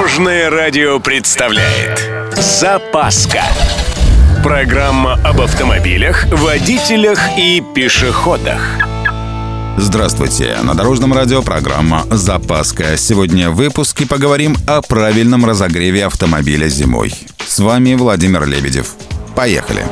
Дорожное радио представляет Запаска Программа об автомобилях, водителях и пешеходах Здравствуйте! На Дорожном радио программа «Запаска». Сегодня в выпуске поговорим о правильном разогреве автомобиля зимой. С вами Владимир Лебедев. Поехали!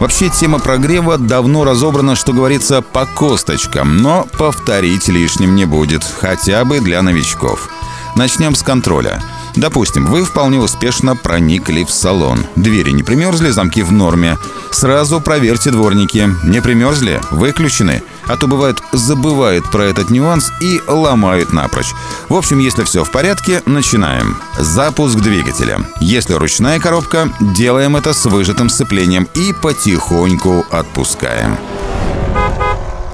Вообще тема прогрева давно разобрана, что говорится, по косточкам, но повторить лишним не будет, хотя бы для новичков. Начнем с контроля. Допустим, вы вполне успешно проникли в салон. Двери не примерзли, замки в норме. Сразу проверьте дворники. Не примерзли? Выключены. А то бывает забывают про этот нюанс и ломают напрочь. В общем, если все в порядке, начинаем. Запуск двигателя. Если ручная коробка, делаем это с выжатым сцеплением и потихоньку отпускаем.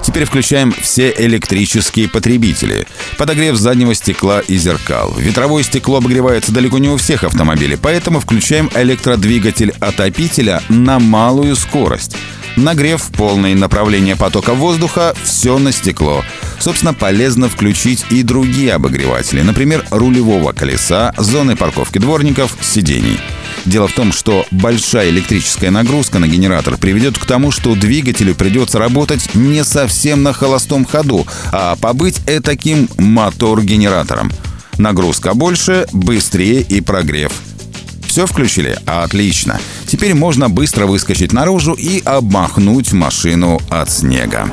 Теперь включаем все электрические потребители. Подогрев заднего стекла и зеркал. Ветровое стекло обогревается далеко не у всех автомобилей, поэтому включаем электродвигатель отопителя на малую скорость. Нагрев полное направление потока воздуха, все на стекло. Собственно, полезно включить и другие обогреватели, например, рулевого колеса, зоны парковки дворников, сидений. Дело в том, что большая электрическая нагрузка на генератор приведет к тому, что двигателю придется работать не совсем на холостом ходу, а побыть таким мотор-генератором. Нагрузка больше, быстрее и прогрев. Все включили? Отлично. Теперь можно быстро выскочить наружу и обмахнуть машину от снега.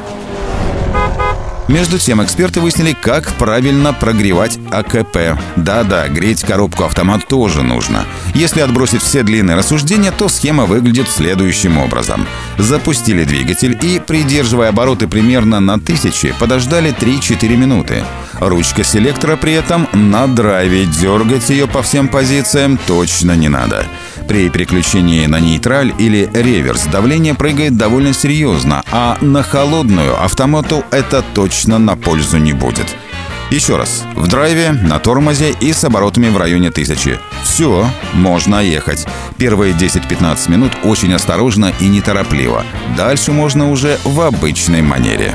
Между тем, эксперты выяснили, как правильно прогревать АКП. Да-да, греть коробку автомат тоже нужно. Если отбросить все длинные рассуждения, то схема выглядит следующим образом. Запустили двигатель и, придерживая обороты примерно на тысячи, подождали 3-4 минуты. Ручка селектора при этом на драйве. Дергать ее по всем позициям точно не надо. При переключении на нейтраль или реверс давление прыгает довольно серьезно, а на холодную автомату это точно на пользу не будет. Еще раз. В драйве, на тормозе и с оборотами в районе 1000. Все, можно ехать. Первые 10-15 минут очень осторожно и неторопливо. Дальше можно уже в обычной манере.